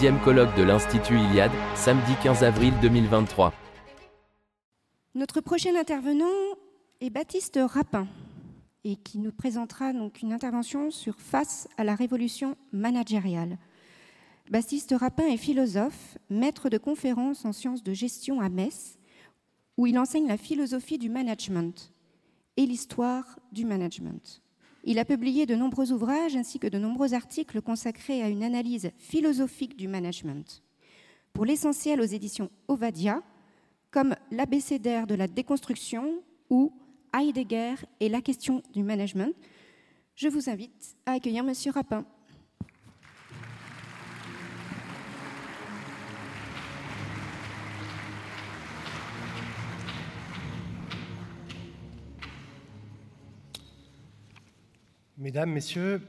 de l'Institut Iliade, samedi 15 avril 2023. Notre prochain intervenant est Baptiste Rapin et qui nous présentera donc une intervention sur Face à la révolution managériale. Baptiste Rapin est philosophe, maître de conférences en sciences de gestion à Metz, où il enseigne la philosophie du management et l'histoire du management. Il a publié de nombreux ouvrages ainsi que de nombreux articles consacrés à une analyse philosophique du management. Pour l'essentiel aux éditions Ovadia, comme l'abécédaire de la déconstruction ou Heidegger et la question du management, je vous invite à accueillir M. Rapin. Mesdames, Messieurs,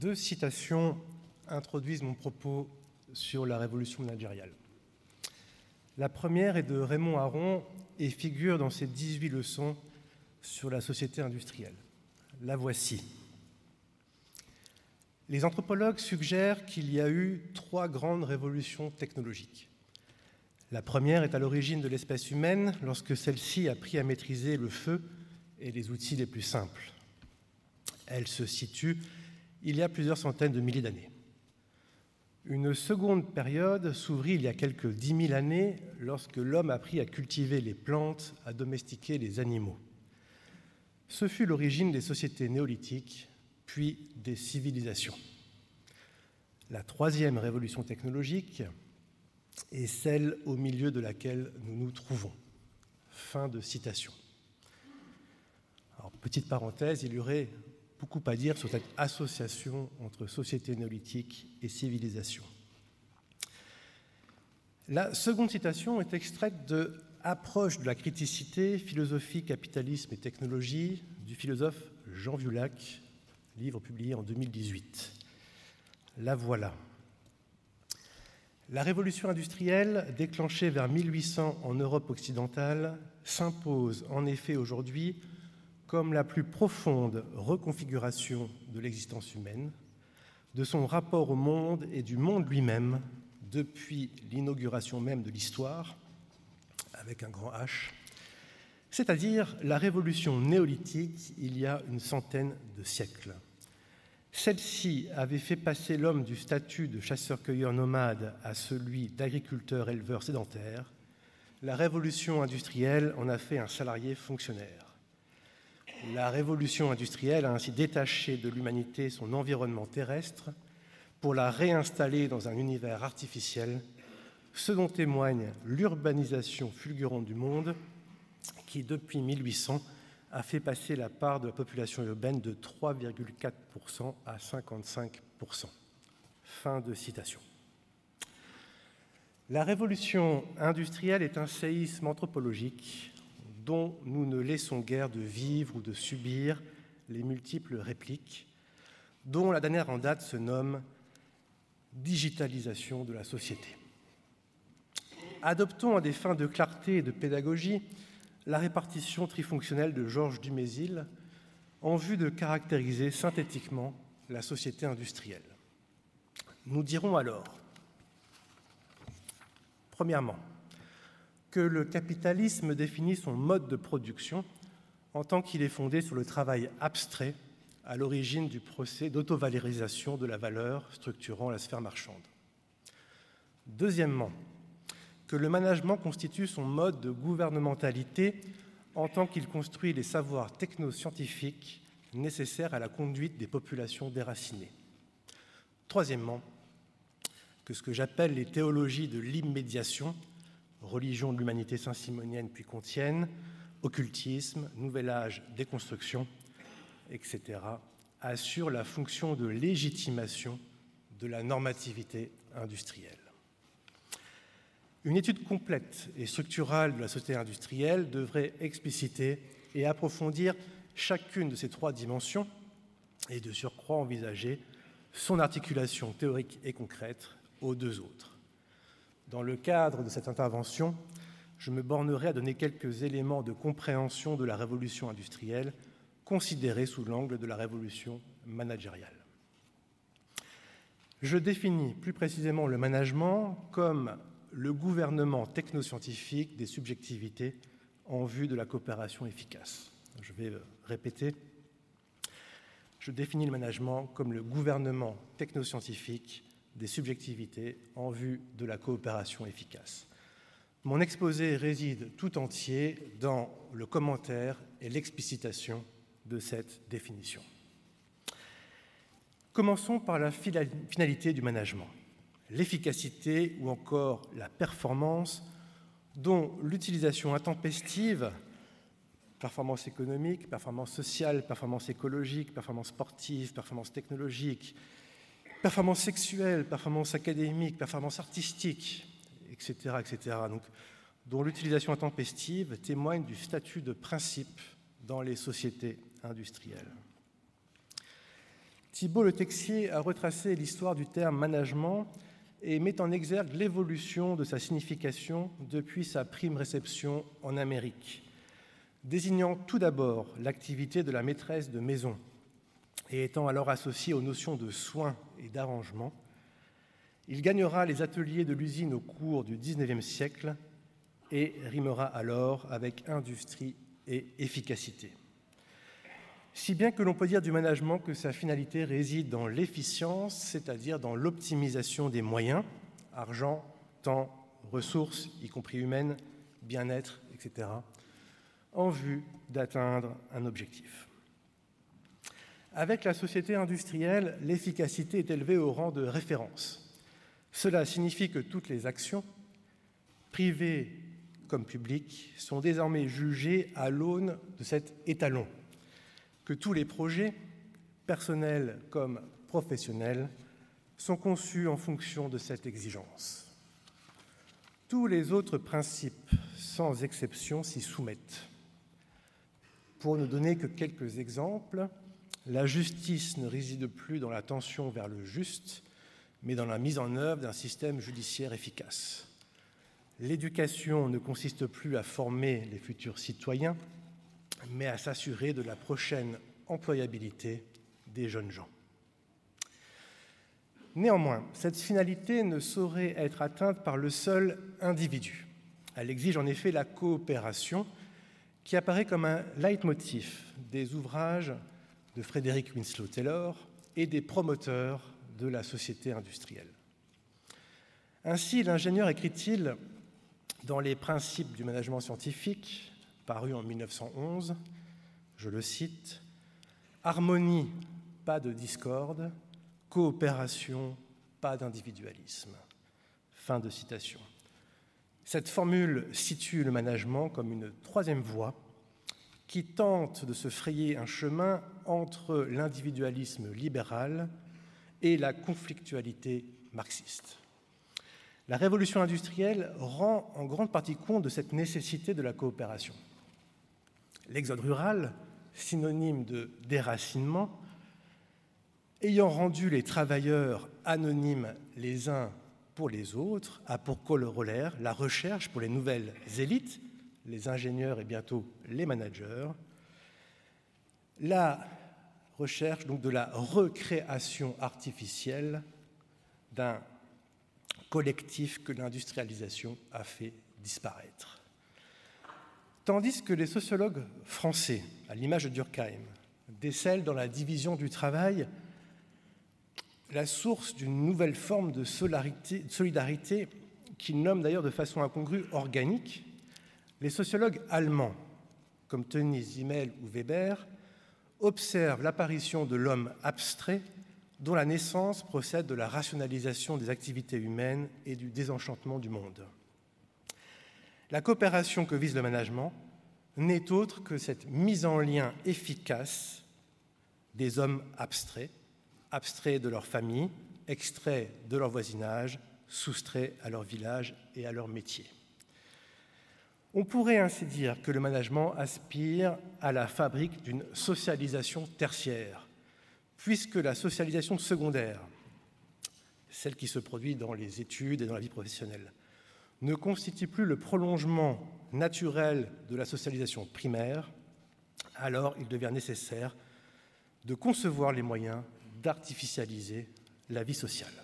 deux citations introduisent mon propos sur la révolution managériale. La première est de Raymond Aron et figure dans ses 18 leçons sur la société industrielle. La voici. Les anthropologues suggèrent qu'il y a eu trois grandes révolutions technologiques. La première est à l'origine de l'espèce humaine lorsque celle-ci a appris à maîtriser le feu et les outils les plus simples. Elle se situe il y a plusieurs centaines de milliers d'années. Une seconde période s'ouvrit il y a quelques dix mille années lorsque l'homme apprit à cultiver les plantes, à domestiquer les animaux. Ce fut l'origine des sociétés néolithiques, puis des civilisations. La troisième révolution technologique est celle au milieu de laquelle nous nous trouvons. Fin de citation. Alors, petite parenthèse, il y aurait beaucoup à dire sur cette association entre société néolithique et civilisation. La seconde citation est extraite de Approche de la criticité, philosophie, capitalisme et technologie du philosophe Jean Violac, livre publié en 2018. La voilà. La révolution industrielle, déclenchée vers 1800 en Europe occidentale, s'impose en effet aujourd'hui comme la plus profonde reconfiguration de l'existence humaine, de son rapport au monde et du monde lui-même depuis l'inauguration même de l'histoire, avec un grand H, c'est-à-dire la révolution néolithique il y a une centaine de siècles. Celle-ci avait fait passer l'homme du statut de chasseur-cueilleur nomade à celui d'agriculteur-éleveur sédentaire. La révolution industrielle en a fait un salarié fonctionnaire. La révolution industrielle a ainsi détaché de l'humanité son environnement terrestre pour la réinstaller dans un univers artificiel, ce dont témoigne l'urbanisation fulgurante du monde qui, depuis 1800, a fait passer la part de la population urbaine de 3,4% à 55%. Fin de citation. La révolution industrielle est un séisme anthropologique dont nous ne laissons guère de vivre ou de subir les multiples répliques, dont la dernière en date se nomme digitalisation de la société. Adoptons à des fins de clarté et de pédagogie la répartition trifonctionnelle de Georges Dumézil en vue de caractériser synthétiquement la société industrielle. Nous dirons alors, premièrement, que le capitalisme définit son mode de production en tant qu'il est fondé sur le travail abstrait à l'origine du procès d'autovalorisation de la valeur structurant la sphère marchande. Deuxièmement, que le management constitue son mode de gouvernementalité en tant qu'il construit les savoirs technoscientifiques nécessaires à la conduite des populations déracinées. Troisièmement, que ce que j'appelle les théologies de l'immédiation religion de l'humanité saint-simonienne puis contienne, occultisme, nouvel âge, déconstruction, etc., assure la fonction de légitimation de la normativité industrielle. Une étude complète et structurale de la société industrielle devrait expliciter et approfondir chacune de ces trois dimensions et de surcroît envisager son articulation théorique et concrète aux deux autres. Dans le cadre de cette intervention, je me bornerai à donner quelques éléments de compréhension de la révolution industrielle considérée sous l'angle de la révolution managériale. Je définis plus précisément le management comme le gouvernement technoscientifique des subjectivités en vue de la coopération efficace. Je vais répéter. Je définis le management comme le gouvernement technoscientifique des subjectivités en vue de la coopération efficace. Mon exposé réside tout entier dans le commentaire et l'explicitation de cette définition. Commençons par la finalité du management, l'efficacité ou encore la performance dont l'utilisation intempestive, performance économique, performance sociale, performance écologique, performance sportive, performance technologique, performance sexuelle, performance académique, performance artistique, etc., etc., dont l'utilisation intempestive témoigne du statut de principe dans les sociétés industrielles. Thibault Le Texier a retracé l'histoire du terme management et met en exergue l'évolution de sa signification depuis sa prime réception en Amérique, désignant tout d'abord l'activité de la maîtresse de maison et étant alors associé aux notions de soins et d'arrangement. Il gagnera les ateliers de l'usine au cours du XIXe siècle et rimera alors avec industrie et efficacité. Si bien que l'on peut dire du management que sa finalité réside dans l'efficience, c'est-à-dire dans l'optimisation des moyens, argent, temps, ressources, y compris humaines, bien-être, etc., en vue d'atteindre un objectif. Avec la société industrielle, l'efficacité est élevée au rang de référence. Cela signifie que toutes les actions, privées comme publiques, sont désormais jugées à l'aune de cet étalon que tous les projets, personnels comme professionnels, sont conçus en fonction de cette exigence. Tous les autres principes, sans exception, s'y soumettent. Pour ne donner que quelques exemples, la justice ne réside plus dans la tension vers le juste, mais dans la mise en œuvre d'un système judiciaire efficace. L'éducation ne consiste plus à former les futurs citoyens, mais à s'assurer de la prochaine employabilité des jeunes gens. Néanmoins, cette finalité ne saurait être atteinte par le seul individu. Elle exige en effet la coopération qui apparaît comme un leitmotiv des ouvrages de Frédéric Winslow Taylor et des promoteurs de la société industrielle. Ainsi, l'ingénieur écrit-il dans les principes du management scientifique paru en 1911, je le cite, Harmonie, pas de discorde, coopération, pas d'individualisme. Fin de citation. Cette formule situe le management comme une troisième voie qui tente de se frayer un chemin entre l'individualisme libéral et la conflictualité marxiste. La révolution industrielle rend en grande partie compte de cette nécessité de la coopération. L'exode rural, synonyme de déracinement, ayant rendu les travailleurs anonymes les uns pour les autres, a pour corollaire la recherche pour les nouvelles élites, les ingénieurs et bientôt les managers, la recherche donc de la recréation artificielle d'un collectif que l'industrialisation a fait disparaître. Tandis que les sociologues français, à l'image de Durkheim, décèlent dans la division du travail la source d'une nouvelle forme de solidarité qu'ils nomment d'ailleurs de façon incongrue organique, les sociologues allemands, comme Tony Zimmel ou Weber, observent l'apparition de l'homme abstrait dont la naissance procède de la rationalisation des activités humaines et du désenchantement du monde. La coopération que vise le management n'est autre que cette mise en lien efficace des hommes abstraits, abstraits de leur famille, extraits de leur voisinage, soustraits à leur village et à leur métier. On pourrait ainsi dire que le management aspire à la fabrique d'une socialisation tertiaire, puisque la socialisation secondaire, celle qui se produit dans les études et dans la vie professionnelle, ne constitue plus le prolongement naturel de la socialisation primaire, alors il devient nécessaire de concevoir les moyens d'artificialiser la vie sociale.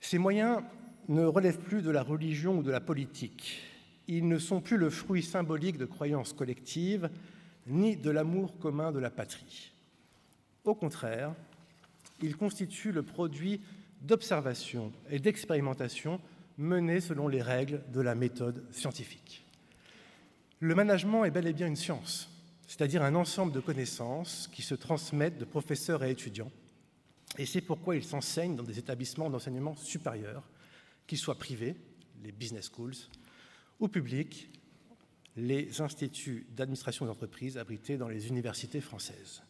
Ces moyens ne relèvent plus de la religion ou de la politique. Ils ne sont plus le fruit symbolique de croyances collectives, ni de l'amour commun de la patrie. Au contraire, ils constituent le produit d'observation et d'expérimentation menées selon les règles de la méthode scientifique. Le management est bel et bien une science, c'est-à-dire un ensemble de connaissances qui se transmettent de professeurs et étudiants, et c'est pourquoi il s'enseigne dans des établissements d'enseignement supérieur, qu'ils soient privés, les business schools, ou publics, les instituts d'administration d'entreprise abrités dans les universités françaises.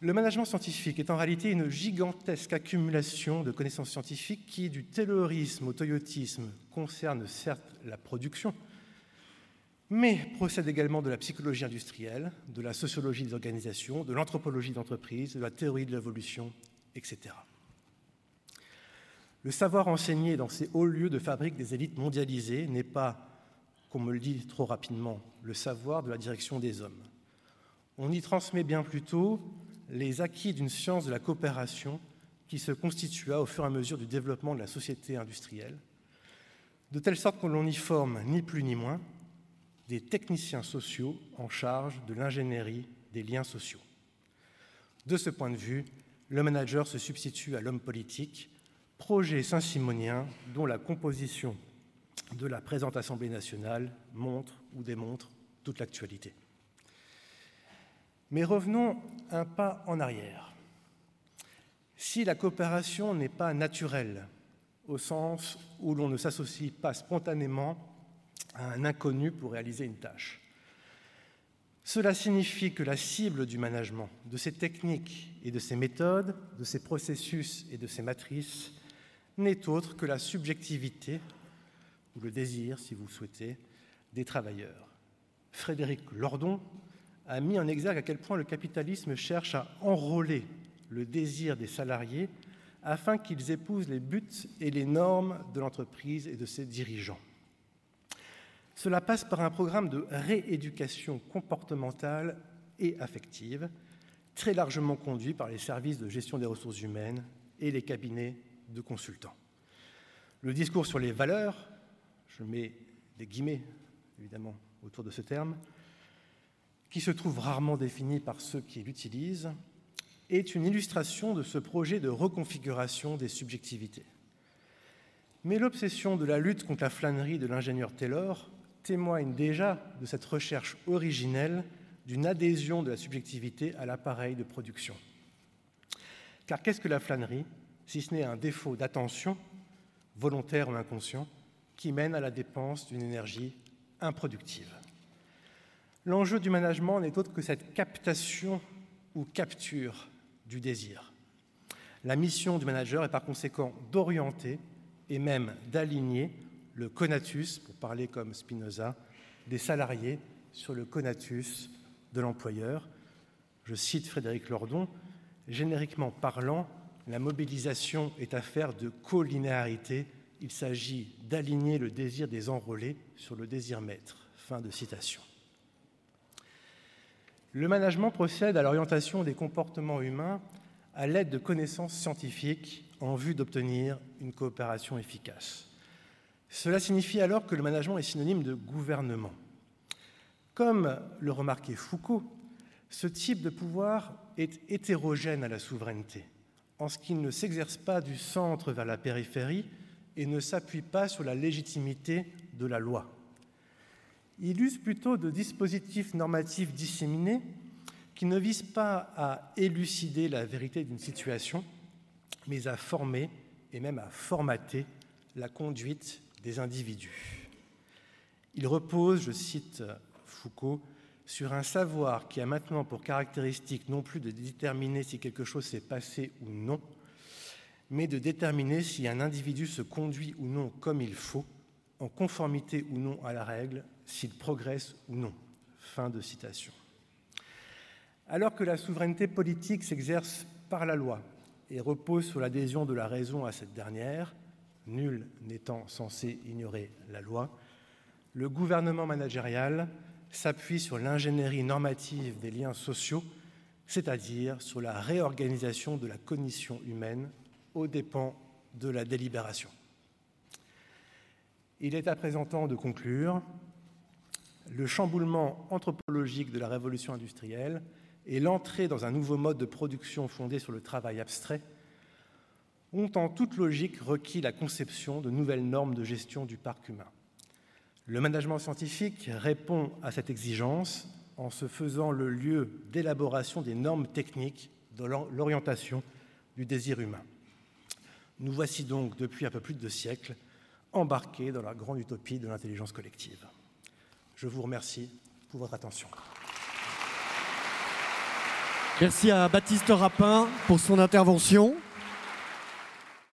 Le management scientifique est en réalité une gigantesque accumulation de connaissances scientifiques qui, du taylorisme au toyotisme, concerne certes la production, mais procède également de la psychologie industrielle, de la sociologie des organisations, de l'anthropologie d'entreprise, de la théorie de l'évolution, etc. Le savoir enseigné dans ces hauts lieux de fabrique des élites mondialisées n'est pas, comme me le dit trop rapidement, le savoir de la direction des hommes. On y transmet bien plutôt les acquis d'une science de la coopération qui se constitua au fur et à mesure du développement de la société industrielle, de telle sorte que l'on y forme ni plus ni moins des techniciens sociaux en charge de l'ingénierie des liens sociaux. De ce point de vue, le manager se substitue à l'homme politique, projet saint-simonien dont la composition de la présente Assemblée nationale montre ou démontre toute l'actualité. Mais revenons un pas en arrière. Si la coopération n'est pas naturelle, au sens où l'on ne s'associe pas spontanément à un inconnu pour réaliser une tâche, cela signifie que la cible du management, de ses techniques et de ses méthodes, de ses processus et de ses matrices, n'est autre que la subjectivité, ou le désir, si vous le souhaitez, des travailleurs. Frédéric Lordon a mis en exergue à quel point le capitalisme cherche à enrôler le désir des salariés afin qu'ils épousent les buts et les normes de l'entreprise et de ses dirigeants. Cela passe par un programme de rééducation comportementale et affective, très largement conduit par les services de gestion des ressources humaines et les cabinets de consultants. Le discours sur les valeurs, je mets des guillemets évidemment autour de ce terme, qui se trouve rarement défini par ceux qui l'utilisent, est une illustration de ce projet de reconfiguration des subjectivités. Mais l'obsession de la lutte contre la flânerie de l'ingénieur Taylor témoigne déjà de cette recherche originelle d'une adhésion de la subjectivité à l'appareil de production. Car qu'est-ce que la flânerie, si ce n'est un défaut d'attention, volontaire ou inconscient, qui mène à la dépense d'une énergie improductive L'enjeu du management n'est autre que cette captation ou capture du désir. La mission du manager est par conséquent d'orienter et même d'aligner le conatus, pour parler comme Spinoza, des salariés sur le conatus de l'employeur. Je cite Frédéric Lordon, génériquement parlant, la mobilisation est affaire de collinéarité. Il s'agit d'aligner le désir des enrôlés sur le désir maître. Fin de citation. Le management procède à l'orientation des comportements humains à l'aide de connaissances scientifiques en vue d'obtenir une coopération efficace. Cela signifie alors que le management est synonyme de gouvernement. Comme le remarquait Foucault, ce type de pouvoir est hétérogène à la souveraineté, en ce qu'il ne s'exerce pas du centre vers la périphérie et ne s'appuie pas sur la légitimité de la loi il use plutôt de dispositifs normatifs disséminés qui ne visent pas à élucider la vérité d'une situation, mais à former et même à formater la conduite des individus. Il repose, je cite Foucault, sur un savoir qui a maintenant pour caractéristique non plus de déterminer si quelque chose s'est passé ou non, mais de déterminer si un individu se conduit ou non comme il faut, en conformité ou non à la règle, s'il progresse ou non. Fin de citation. Alors que la souveraineté politique s'exerce par la loi et repose sur l'adhésion de la raison à cette dernière, nul n'étant censé ignorer la loi, le gouvernement managérial s'appuie sur l'ingénierie normative des liens sociaux, c'est-à-dire sur la réorganisation de la cognition humaine aux dépens de la délibération. Il est à présent temps de conclure. Le chamboulement anthropologique de la révolution industrielle et l'entrée dans un nouveau mode de production fondé sur le travail abstrait ont en toute logique requis la conception de nouvelles normes de gestion du parc humain. Le management scientifique répond à cette exigence en se faisant le lieu d'élaboration des normes techniques de l'orientation du désir humain. Nous voici donc, depuis un peu plus de deux siècles, embarqués dans la grande utopie de l'intelligence collective. Je vous remercie pour votre attention. Merci à Baptiste Rapin pour son intervention.